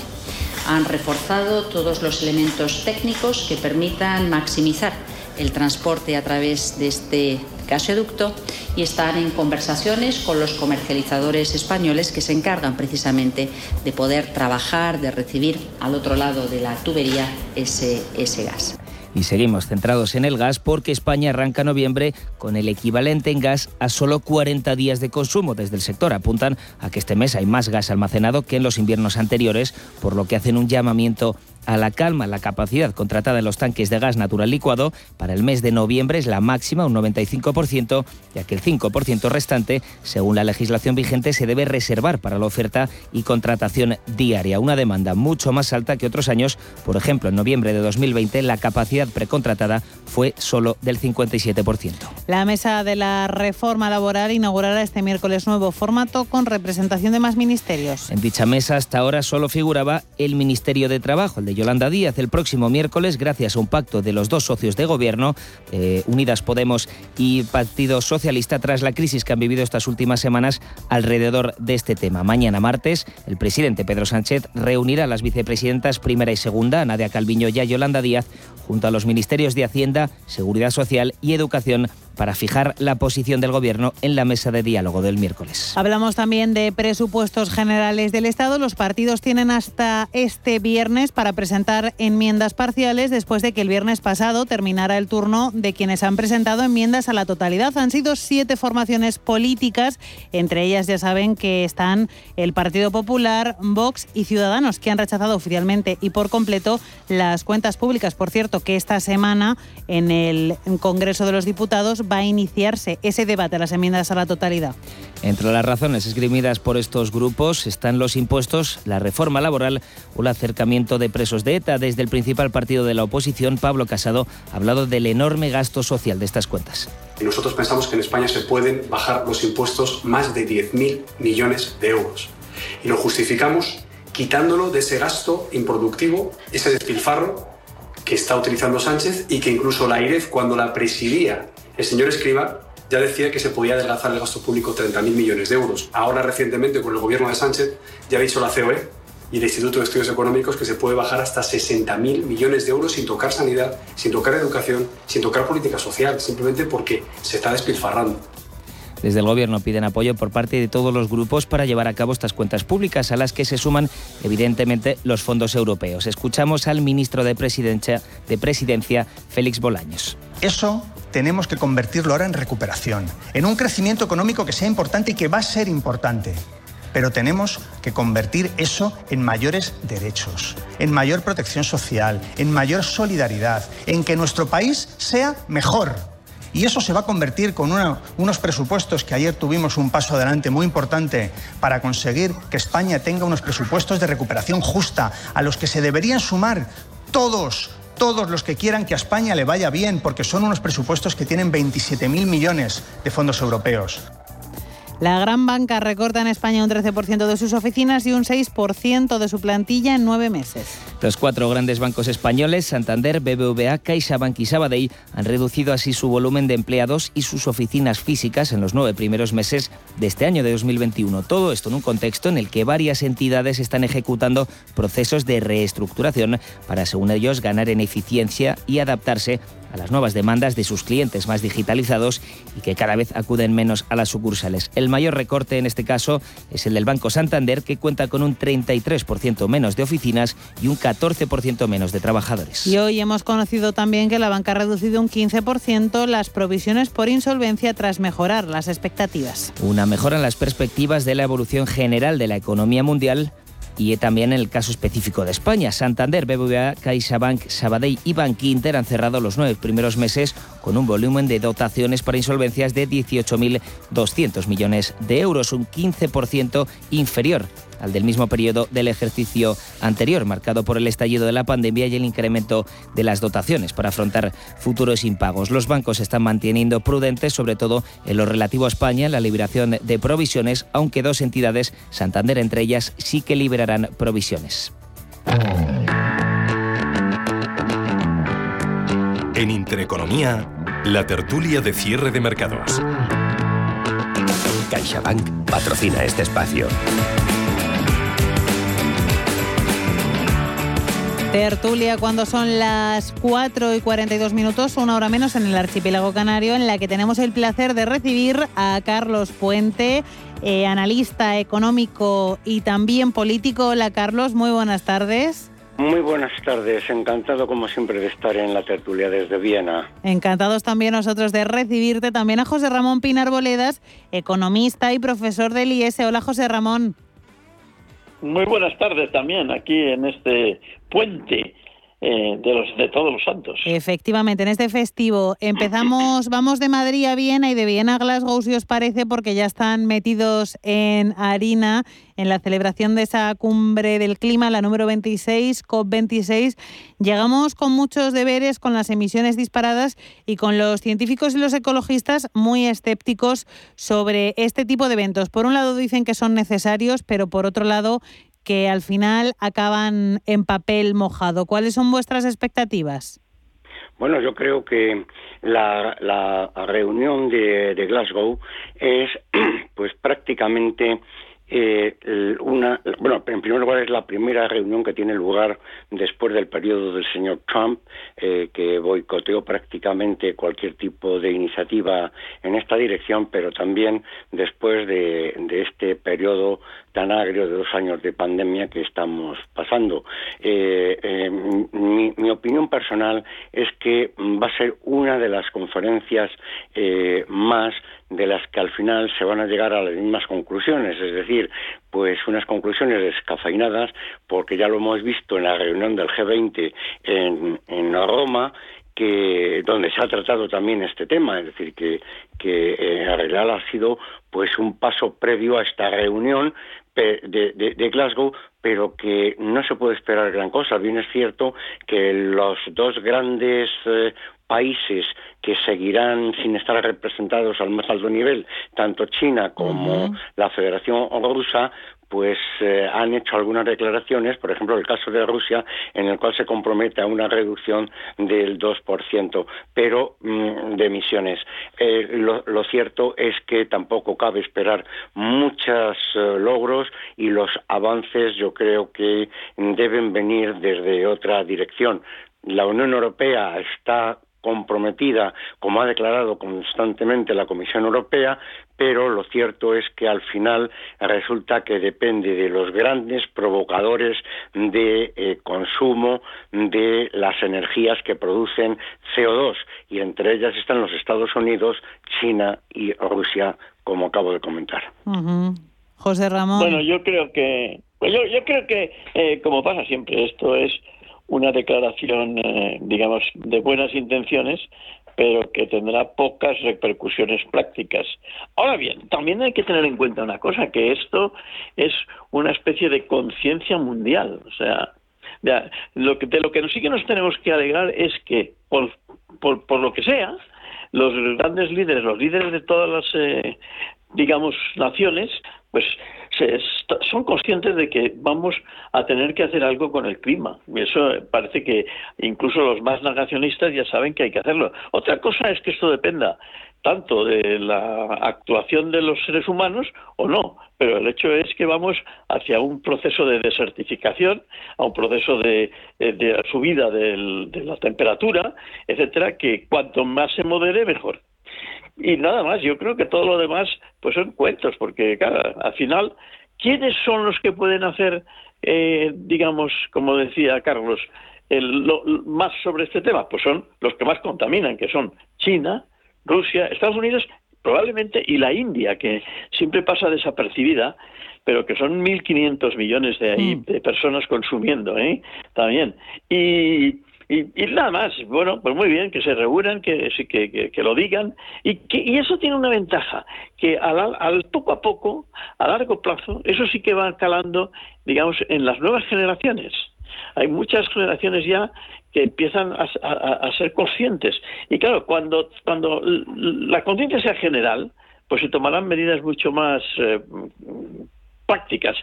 Han reforzado todos los elementos técnicos que permitan maximizar el transporte a través de este gasoducto y están en conversaciones con los comercializadores españoles que se encargan precisamente de poder trabajar, de recibir al otro lado de la tubería ese, ese gas. Y seguimos centrados en el gas porque España arranca noviembre con el equivalente en gas a solo 40 días de consumo. Desde el sector apuntan a que este mes hay más gas almacenado que en los inviernos anteriores, por lo que hacen un llamamiento a la calma. La capacidad contratada en los tanques de gas natural licuado para el mes de noviembre es la máxima, un 95%, ya que el 5% restante, según la legislación vigente, se debe reservar para la oferta y contratación diaria. Una demanda mucho más alta que otros años. Por ejemplo, en noviembre de 2020 la capacidad precontratada fue solo del 57%. La mesa de la reforma laboral inaugurará este miércoles nuevo formato con representación de más ministerios. En dicha mesa hasta ahora solo figuraba el Ministerio de Trabajo, el de Yolanda Díaz el próximo miércoles gracias a un pacto de los dos socios de gobierno, eh, Unidas Podemos y Partido Socialista, tras la crisis que han vivido estas últimas semanas alrededor de este tema. Mañana martes, el presidente Pedro Sánchez reunirá a las vicepresidentas primera y segunda, Nadia Calviño y a Yolanda Díaz, junto a los ministerios de Hacienda, Seguridad Social y Educación para fijar la posición del Gobierno en la mesa de diálogo del miércoles. Hablamos también de presupuestos generales del Estado. Los partidos tienen hasta este viernes para presentar enmiendas parciales después de que el viernes pasado terminara el turno de quienes han presentado enmiendas a la totalidad. Han sido siete formaciones políticas, entre ellas ya saben que están el Partido Popular, Vox y Ciudadanos, que han rechazado oficialmente y por completo las cuentas públicas. Por cierto, que esta semana en el Congreso de los Diputados va a iniciarse ese debate a las enmiendas a la totalidad. Entre las razones esgrimidas por estos grupos están los impuestos, la reforma laboral o el acercamiento de presos de ETA. Desde el principal partido de la oposición, Pablo Casado, ha hablado del enorme gasto social de estas cuentas. Nosotros pensamos que en España se pueden bajar los impuestos más de 10.000 millones de euros. Y lo justificamos quitándolo de ese gasto improductivo, ese despilfarro que está utilizando Sánchez y que incluso la IREF, cuando la presidía el señor Escriba ya decía que se podía adelgazar el gasto público 30.000 millones de euros. Ahora, recientemente, con el gobierno de Sánchez, ya ha dicho la COE y el Instituto de Estudios Económicos que se puede bajar hasta 60.000 millones de euros sin tocar sanidad, sin tocar educación, sin tocar política social, simplemente porque se está despilfarrando. Desde el Gobierno piden apoyo por parte de todos los grupos para llevar a cabo estas cuentas públicas, a las que se suman, evidentemente, los fondos europeos. Escuchamos al ministro de Presidencia, de Presidencia Félix Bolaños. Eso tenemos que convertirlo ahora en recuperación, en un crecimiento económico que sea importante y que va a ser importante. Pero tenemos que convertir eso en mayores derechos, en mayor protección social, en mayor solidaridad, en que nuestro país sea mejor. Y eso se va a convertir con unos presupuestos que ayer tuvimos un paso adelante muy importante para conseguir que España tenga unos presupuestos de recuperación justa a los que se deberían sumar todos todos los que quieran que a España le vaya bien, porque son unos presupuestos que tienen 27.000 millones de fondos europeos. La gran banca recorta en España un 13% de sus oficinas y un 6% de su plantilla en nueve meses. Los cuatro grandes bancos españoles, Santander, BBVA, CaixaBank y Sabadell, han reducido así su volumen de empleados y sus oficinas físicas en los nueve primeros meses de este año de 2021. Todo esto en un contexto en el que varias entidades están ejecutando procesos de reestructuración para, según ellos, ganar en eficiencia y adaptarse a las nuevas demandas de sus clientes más digitalizados y que cada vez acuden menos a las sucursales. El mayor recorte en este caso es el del Banco Santander, que cuenta con un 33% menos de oficinas y un 14% menos de trabajadores. Y hoy hemos conocido también que la banca ha reducido un 15% las provisiones por insolvencia tras mejorar las expectativas. Una mejora en las perspectivas de la evolución general de la economía mundial y también en el caso específico de España. Santander, BBVA, CaixaBank, Sabadell y Bankinter han cerrado los nueve primeros meses con un volumen de dotaciones para insolvencias de 18.200 millones de euros, un 15% inferior al del mismo periodo del ejercicio anterior, marcado por el estallido de la pandemia y el incremento de las dotaciones para afrontar futuros impagos. Los bancos se están manteniendo prudentes, sobre todo en lo relativo a España, en la liberación de provisiones, aunque dos entidades, Santander entre ellas, sí que liberarán provisiones. En Intereconomía, la tertulia de cierre de mercados. CaixaBank patrocina este espacio. Tertulia cuando son las 4 y 42 minutos, una hora menos en el archipiélago canario, en la que tenemos el placer de recibir a Carlos Puente, eh, analista económico y también político. Hola Carlos, muy buenas tardes. Muy buenas tardes, encantado como siempre de estar en la tertulia desde Viena. Encantados también nosotros de recibirte, también a José Ramón Pinar Boledas, economista y profesor del IES. Hola José Ramón. Muy buenas tardes también aquí en este puente eh, de, los, de todos los santos. Efectivamente, en este festivo empezamos, vamos de Madrid a Viena y de Viena a Glasgow, si os parece, porque ya están metidos en harina en la celebración de esa cumbre del clima, la número 26, COP26. Llegamos con muchos deberes, con las emisiones disparadas y con los científicos y los ecologistas muy escépticos sobre este tipo de eventos. Por un lado dicen que son necesarios, pero por otro lado que al final acaban en papel mojado. ¿Cuáles son vuestras expectativas? Bueno, yo creo que la, reunión de, de, Glasgow es pues prácticamente eh, una, bueno, en primer lugar es la primera reunión que tiene lugar después del periodo del señor Trump, eh, que boicoteó prácticamente cualquier tipo de iniciativa en esta dirección, pero también después de, este periodo tan agrio de dos años de pandemia que estamos pasando. Eh, mi, mi, opinión personal es que va a ser una de las conferencias más de las que al final se van a llegar a las mismas conclusiones, es decir, pues unas conclusiones descafeinadas, porque ya lo hemos visto en la reunión del G20 en, Roma, que donde se ha tratado también este tema, es decir, que, que eh, realidad ha sido pues un paso previo a esta reunión de, de, Glasgow, pero que no se puede esperar gran cosa. Bien es cierto que los dos grandes eh, países que seguirán sin estar representados al más alto nivel, tanto China como la Federación Rusa, pues eh, han hecho algunas declaraciones, por ejemplo el caso de Rusia, en el cual se compromete a una reducción del 2%, pero mm, de emisiones. Eh, lo, cierto es que tampoco cabe esperar muchos eh, logros y los avances yo creo que deben venir desde otra dirección. La Unión Europea está comprometida, como ha declarado constantemente la Comisión Europea, pero lo cierto es que al final resulta que depende de los grandes provocadores de eh, consumo de las energías que producen CO2 y entre ellas están los Estados Unidos, China y Rusia, como acabo de comentar. José Ramón. Bueno, yo creo que, pues yo, yo creo que, eh, como pasa siempre, esto es una declaración, eh, digamos, de buenas intenciones, pero que tendrá pocas repercusiones prácticas. Ahora bien, también hay que tener en cuenta una cosa, que esto es una especie de conciencia mundial. O sea, de lo que, de lo que sí que nos tenemos que alegrar es que, por, por, por lo que sea, los grandes líderes, los líderes de todas las, eh, digamos, naciones, pues son conscientes de que vamos a tener que hacer algo con el clima. Eso parece que incluso los más negacionistas ya saben que hay que hacerlo. Otra cosa es que esto dependa tanto de la actuación de los seres humanos o no, pero el hecho es que vamos hacia un proceso de desertificación, a un proceso de, subida de la temperatura, etcétera, que cuanto más se modere, mejor. Y nada más, yo creo que todo lo demás pues son cuentos, porque claro, al final, ¿quiénes son los que pueden hacer, eh, digamos, como decía Carlos, el, lo, más sobre este tema? Pues son los que más contaminan, que son China, Rusia, Estados Unidos probablemente y la India, que siempre pasa desapercibida, pero que son 1.500 millones de, ahí, mm. de personas consumiendo, ¿eh? También. Y, y, nada más, bueno, pues muy bien, que se reúnan, que, que, que, lo digan, y, que, y eso tiene una ventaja, que al, al, poco a poco, a largo plazo, eso sí que va calando, digamos, en las nuevas generaciones. Hay muchas generaciones ya que empiezan a, a, ser conscientes. Y claro, cuando, cuando la conciencia sea general, pues se tomarán medidas mucho más eh, prácticas.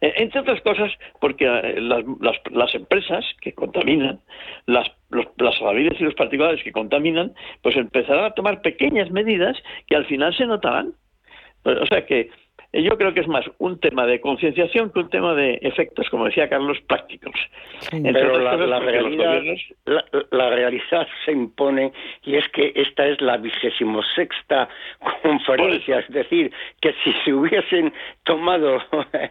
Eh, entre otras cosas, porque eh, las, las, empresas que contaminan, las, las familias y los particulares que contaminan, pues empezarán a tomar pequeñas medidas que al final se notarán. O sea que yo creo que es más un tema de concienciación que un tema de efectos, como decía Carlos, prácticos. Pero la, realidad, la, realidad se impone y es que esta es la vigésimo sexta conferencia, es decir, que si se hubiesen tomado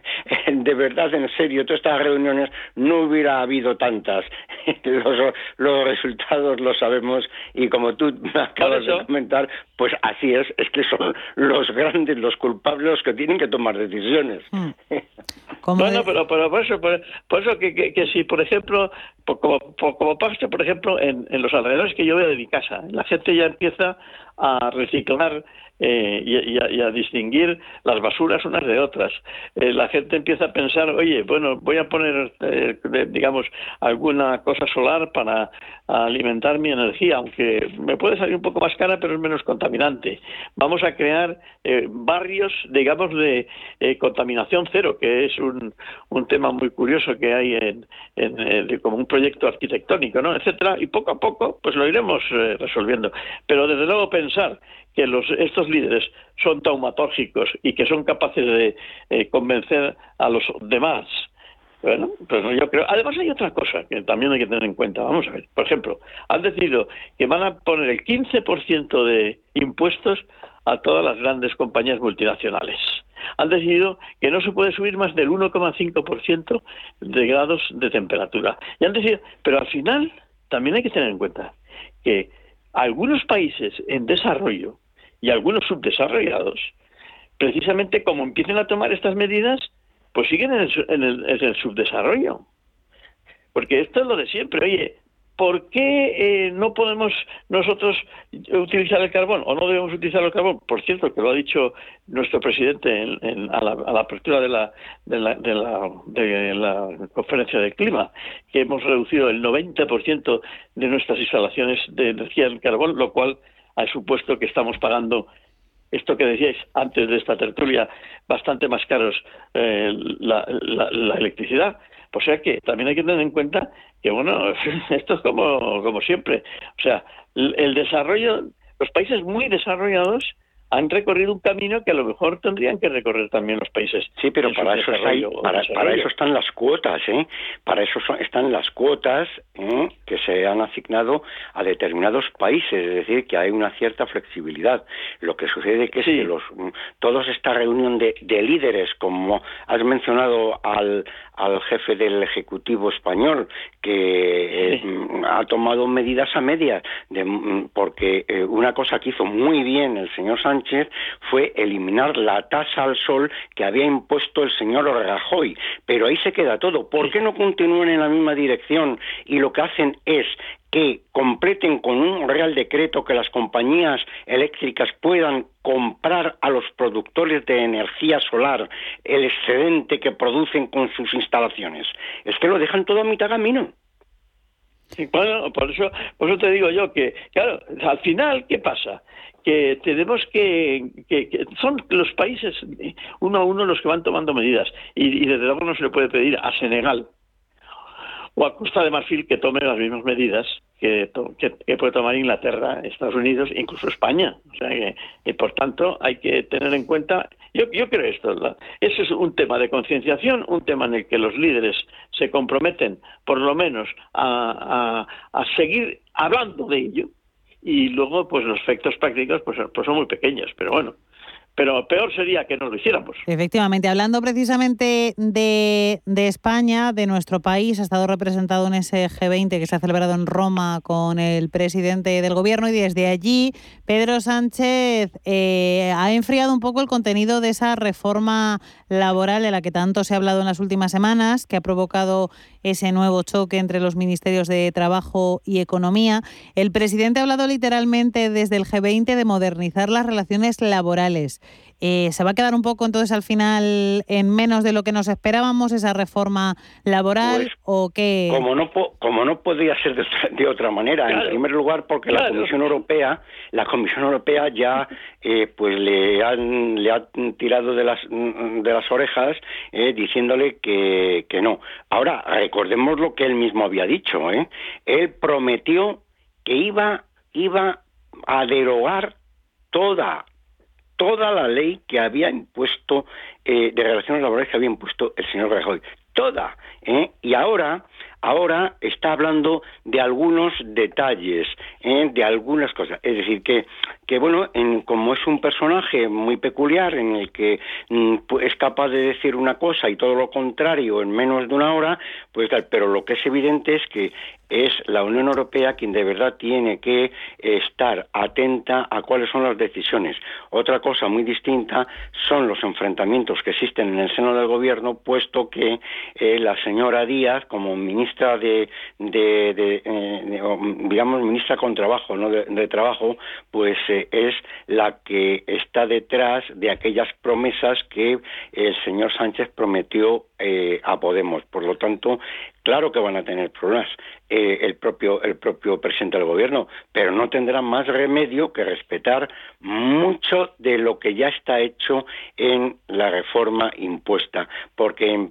de verdad en serio todas estas reuniones, no hubiera habido tantas. Los, los resultados los sabemos y como tú me acabas de comentar, pues así es, es que son los grandes, los culpables los que tienen que tomar decisiones. Mm. bueno, pero, pero por eso, por, eso que, que, si, por ejemplo, como, como pasa, por ejemplo, en, en los alrededores que yo veo de mi casa, la gente ya empieza a reciclar eh, y, a, distinguir las basuras unas de otras. Eh, la gente empieza a pensar, oye, bueno, voy a poner, eh, digamos, alguna cosa solar para alimentar mi energía, aunque me puede salir un poco más cara, pero es menos contaminante. Vamos a crear barrios, digamos, de contaminación cero, que es un, un, tema muy curioso que hay en como un proyecto arquitectónico, ¿no? etcétera, y poco a poco, pues lo iremos resolviendo. Pero desde luego pensar que los, estos líderes son taumatórgicos y que son capaces de eh, convencer a los demás. Bueno, pues yo creo. Además hay otra cosa que también hay que tener en cuenta. Vamos a ver. Por ejemplo, han decidido que van a poner el 15% de impuestos a todas las grandes compañías multinacionales. Han decidido que no se puede subir más del 1,5% de grados de temperatura. Y han decidido, pero al final también hay que tener en cuenta que algunos países en desarrollo y algunos subdesarrollados, precisamente como empiecen a tomar estas medidas, pues siguen en el, subdesarrollo. Porque esto es lo de siempre. Oye, ¿por qué eh, no podemos nosotros utilizar el carbón o no debemos utilizar el carbón? Por cierto, que lo ha dicho nuestro presidente en, a, la, apertura de la, de la, de, la, de la conferencia del clima, que hemos reducido el 90% de nuestras instalaciones de energía en carbón, lo cual ha supuesto que estamos pagando esto que decíais antes de esta tertulia, bastante más caros eh, la, electricidad. O sea que también hay que tener en cuenta que, bueno, esto es como, como siempre. O sea, el, desarrollo, los países muy desarrollados han recorrido un camino que a lo mejor tendrían que recorrer también los países. Sí, pero para eso, para, para, eso están las cuotas, ¿eh? Para eso están las cuotas ¿eh? que se han asignado a determinados países, es decir, que hay una cierta flexibilidad. Lo que sucede es que si los, todos esta reunión de, de líderes, como has mencionado al, al jefe del Ejecutivo español, que eh, ha tomado medidas a medias, de, porque eh, una cosa que hizo muy bien el señor Sánchez fue eliminar la tasa al sol que había impuesto el señor Rajoy. Pero ahí se queda todo. ¿Por qué no continúan en la misma dirección y lo que hacen es que completen con un real decreto que las compañías eléctricas puedan comprar a los productores de energía solar el excedente que producen con sus instalaciones. Es que lo dejan todo a mitad camino. bueno, por eso, por eso te digo yo que, claro, al final, ¿qué pasa? que tenemos que, que, son los países uno a uno los que van tomando medidas y, y desde luego no se le puede pedir a Senegal o a Costa de Marfil que tome las mismas medidas que, puede tomar Inglaterra, Estados Unidos, incluso España. O sea que, por tanto, hay que tener en cuenta. Yo, yo creo esto. Ese es un tema de concienciación, un tema en el que los líderes se comprometen, por lo menos, a seguir hablando de ello. Y luego, pues los efectos prácticos pues, pues son muy pequeños. Pero bueno, pero peor sería que no lo hiciéramos. Efectivamente, hablando precisamente de, España, de nuestro país, ha estado representado en ese G20 que se ha celebrado en Roma con el presidente del gobierno y desde allí Pedro Sánchez eh, ha enfriado un poco el contenido de esa reforma laboral de la que tanto se ha hablado en las últimas semanas, que ha provocado ese nuevo choque entre los ministerios de Trabajo y Economía. El presidente ha hablado literalmente desde el G20 de modernizar las relaciones laborales. Eh, ¿Se va a quedar un poco entonces al final en menos de lo que nos esperábamos esa reforma laboral pues, o qué? Como no, como no podía ser de, otra manera, en primer lugar porque la Comisión Europea, la Comisión Europea ya eh, pues le han le ha tirado de las de las orejas eh, diciéndole que, que no. Ahora recordemos lo que él mismo había dicho, ¿eh? Él prometió que iba iba a derogar toda toda la ley que había impuesto eh, de relaciones laborales que había impuesto el señor Rajoy. Toda. ¿eh? Y ahora, ahora está hablando de algunos detalles, ¿eh? de algunas cosas. Es decir, que, que bueno, en, como es un personaje muy peculiar en el que mm, es capaz de decir una cosa y todo lo contrario en menos de una hora, pues tal. Pero lo que es evidente es que es la Unión Europea quien de verdad tiene que estar atenta a cuáles son las decisiones. Otra cosa muy distinta son los enfrentamientos que existen en el seno del gobierno, puesto que eh, la señora Díaz, como ministra de, de, eh, digamos, ministra con trabajo, no de, trabajo, pues eh, es la que está detrás de aquellas promesas que el señor Sánchez prometió a Podemos. Por lo tanto, claro que van a tener problemas. Eh, el propio el propio presidente del gobierno, pero no tendrá más remedio que respetar mucho de lo que ya está hecho en la reforma impuesta, porque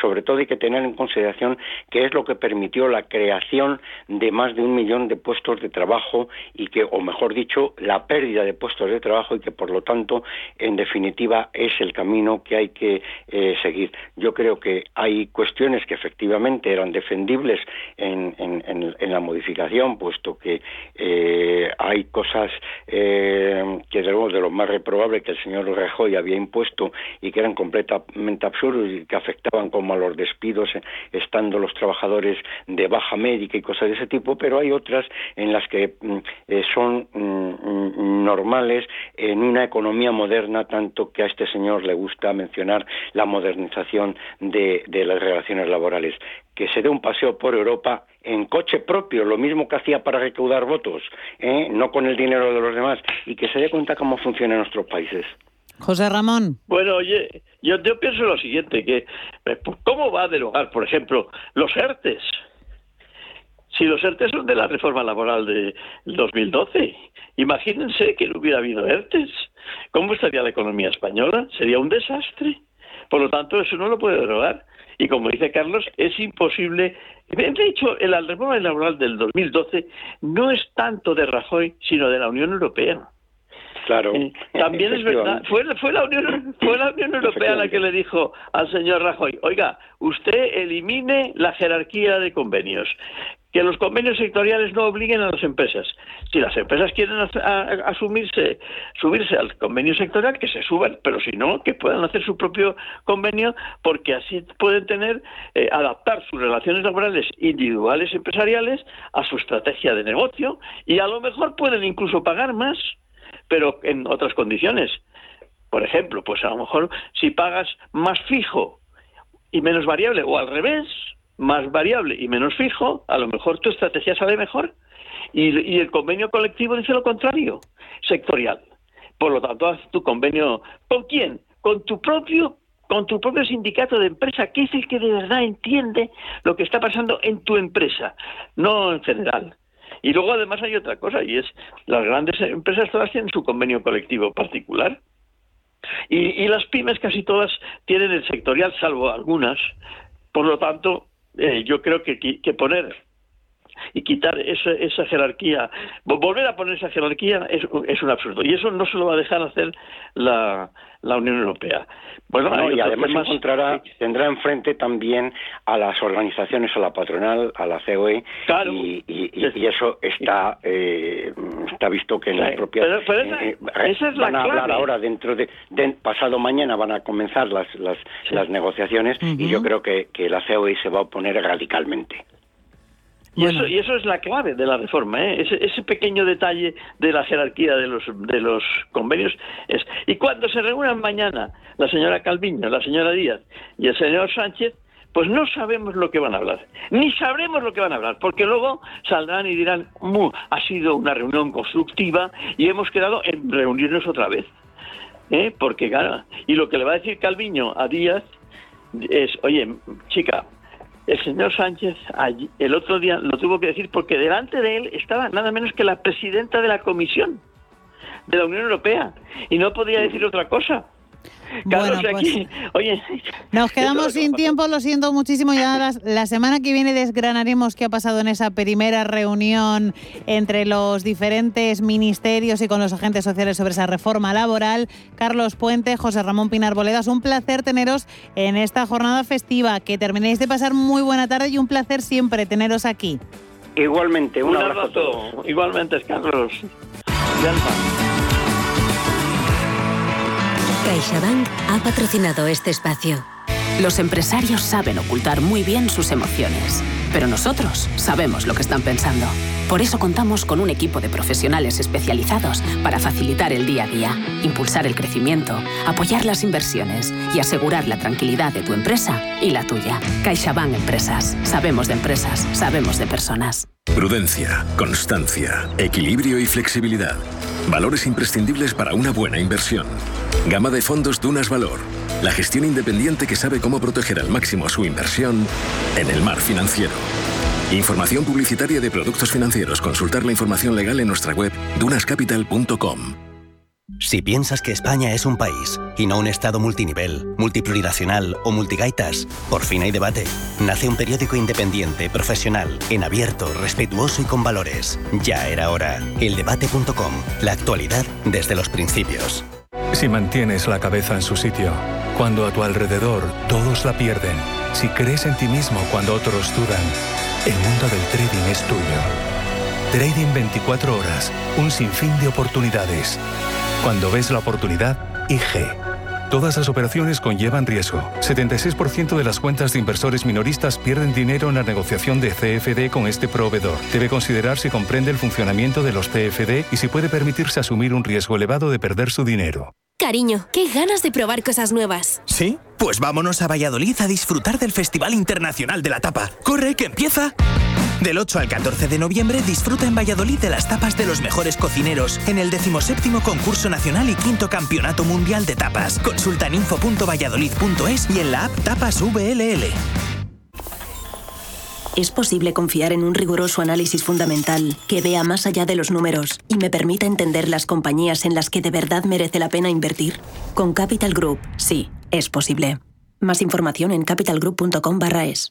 sobre todo hay que tener en consideración que es lo que permitió la creación de más de un millón de puestos de trabajo y que, o mejor dicho, la pérdida de puestos de trabajo y que por lo tanto, en definitiva, es el camino que hay que eh, seguir. Yo creo que hay cuestiones que efectivamente eran defendibles en, en, la modificación, puesto que eh, hay cosas eh, que de lo, de lo más reprobable que el señor Rajoy había impuesto y que eran completamente absurdos y que afectaban como a los despidos eh, estando los trabajadores de baja médica y cosas de ese tipo, pero hay otras en las que mm, son mm, normales en una economía moderna, tanto que a este señor le gusta mencionar la modernización de, de las relaciones laborales. Que se dé un paseo por Europa en coche propio, lo mismo que hacía para recaudar votos, ¿eh? no con el dinero de los demás, y que se dé cuenta cómo funciona en nuestros países. José Ramón. Bueno, oye, yo, yo pienso lo siguiente, que eh, ¿cómo va a derogar, por ejemplo, los ERTES? Si los ERTES son de la reforma laboral de 2012, imagínense que no hubiera habido ERTES. ¿Cómo estaría la economía española? Sería un desastre. Por lo tanto, eso no lo puede derogar. Y como dice Carlos, es imposible. De hecho, la reforma laboral del 2012 no es tanto de Rajoy, sino de la Unión Europea. Claro. Eh, también es verdad. Fue, fue, la Unión, fue la Unión Europea la que le dijo al señor Rajoy, oiga, usted elimine la jerarquía de convenios que los convenios sectoriales no obliguen a las empresas. Si las empresas quieren asumirse, subirse al convenio sectorial, que se suban, pero si no, que puedan hacer su propio convenio, porque así pueden tener, eh, adaptar sus relaciones laborales individuales empresariales a su estrategia de negocio y a lo mejor pueden incluso pagar más, pero en otras condiciones. Por ejemplo, pues a lo mejor si pagas más fijo y menos variable, o al revés, más variable y menos fijo, a lo mejor tu estrategia sale mejor. Y, el convenio colectivo dice lo contrario, sectorial. Por lo tanto, haz tu convenio. ¿Con quién? Con tu propio con tu propio sindicato de empresa, que es el que de verdad entiende lo que está pasando en tu empresa, no en general. Y luego además hay otra cosa, y es las grandes empresas todas tienen su convenio colectivo particular. Y, y las pymes casi todas tienen el sectorial, salvo algunas. Por lo tanto, eh, yo creo que, que poner y quitar esa, esa jerarquía, volver a poner esa jerarquía es, es, un absurdo. Y eso no se lo va a dejar hacer la, la Unión Europea. Bueno, y además encontrará, tendrá enfrente también a las organizaciones, a la patronal, a la COE, y, y, eso está eh, está visto que en la propia eh, esa, es van a hablar ahora dentro de, pasado mañana van a comenzar las las, las negociaciones y yo creo que, que la COE se va a oponer radicalmente. Y, eso, y eso es la clave de la reforma, ¿eh? ese, ese, pequeño detalle de la jerarquía de los, de los convenios. es Y cuando se reúnan mañana la señora Calviño, la señora Díaz y el señor Sánchez, pues no sabemos lo que van a hablar, ni sabremos lo que van a hablar, porque luego saldrán y dirán, ha sido una reunión constructiva y hemos quedado en reunirnos otra vez. ¿Eh? Porque, claro, y lo que le va a decir Calviño a Díaz es, oye, chica, el señor Sánchez el otro día lo tuvo que decir porque delante de él estaba nada menos que la presidenta de la Comisión de la Unión Europea y no podía decir otra cosa. Bueno, pues, oye, nos quedamos sin tiempo, lo siento muchísimo. Ya la, semana que viene desgranaremos qué ha pasado en esa primera reunión entre los diferentes ministerios y con los agentes sociales sobre esa reforma laboral. Carlos Puente, José Ramón Pinar Boledas, un placer teneros en esta jornada festiva. Que terminéis de pasar muy buena tarde y un placer siempre teneros aquí. Igualmente, un, abrazo. Igualmente, Carlos. CaixaBank ha patrocinado este espacio. Los empresarios saben ocultar muy bien sus emociones, pero nosotros sabemos lo que están pensando. Por eso contamos con un equipo de profesionales especializados para facilitar el día a día, impulsar el crecimiento, apoyar las inversiones y asegurar la tranquilidad de tu empresa y la tuya. CaixaBank Empresas. Sabemos de empresas, sabemos de personas. Prudencia, constancia, equilibrio y flexibilidad. Valores imprescindibles para una buena inversión. Gama de fondos Dunas Valor. La gestión independiente que sabe cómo proteger al máximo su inversión en el mar financiero. Información publicitaria de productos financieros. Consultar la información legal en nuestra web dunascapital.com. Si piensas que España es un país y no un estado multinivel, multiplurinacional o multigaitas, por fin hay debate. Nace un periódico independiente, profesional, en abierto, respetuoso y con valores. Ya era hora. Eldebate.com. La actualidad desde los principios. Si mantienes la cabeza en su sitio, cuando a tu alrededor todos la pierden, si crees en ti mismo cuando otros dudan, el mundo del trading es tuyo. Trading 24 horas, un sinfín de oportunidades. Cuando ves la oportunidad, IG. Todas las operaciones conllevan riesgo. 76% de las cuentas de inversores minoristas pierden dinero en la negociación de CFD con este proveedor. Debe considerar si comprende el funcionamiento de los CFD y si puede permitirse asumir un riesgo elevado de perder su dinero. Cariño, qué ganas de probar cosas nuevas. ¿Sí? Pues vámonos a Valladolid a disfrutar del Festival Internacional de la Tapa. ¡Corre, que empieza! Del 8 al 14 de noviembre disfruta en Valladolid de las tapas de los mejores cocineros en el 17 Concurso Nacional y Quinto Campeonato Mundial de Tapas. Consulta en info.valladolid.es y en la app Tapas VLL. Es posible confiar en un riguroso análisis fundamental que vea más allá de los números y me permita entender las compañías en las que de verdad merece la pena invertir. Con Capital Group, sí, es posible. Más información en capitalgroup.com/es.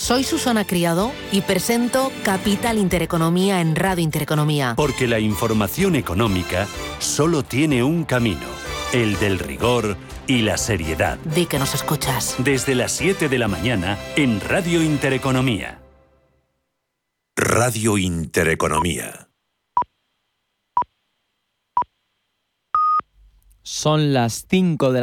soy Susana Criado y presento Capital Intereconomía en Radio Intereconomía. Porque la información económica solo tiene un camino, el del rigor y la seriedad. Di que nos escuchas. Desde las 7 de la mañana en Radio Intereconomía. Radio Intereconomía. Son las 5 de la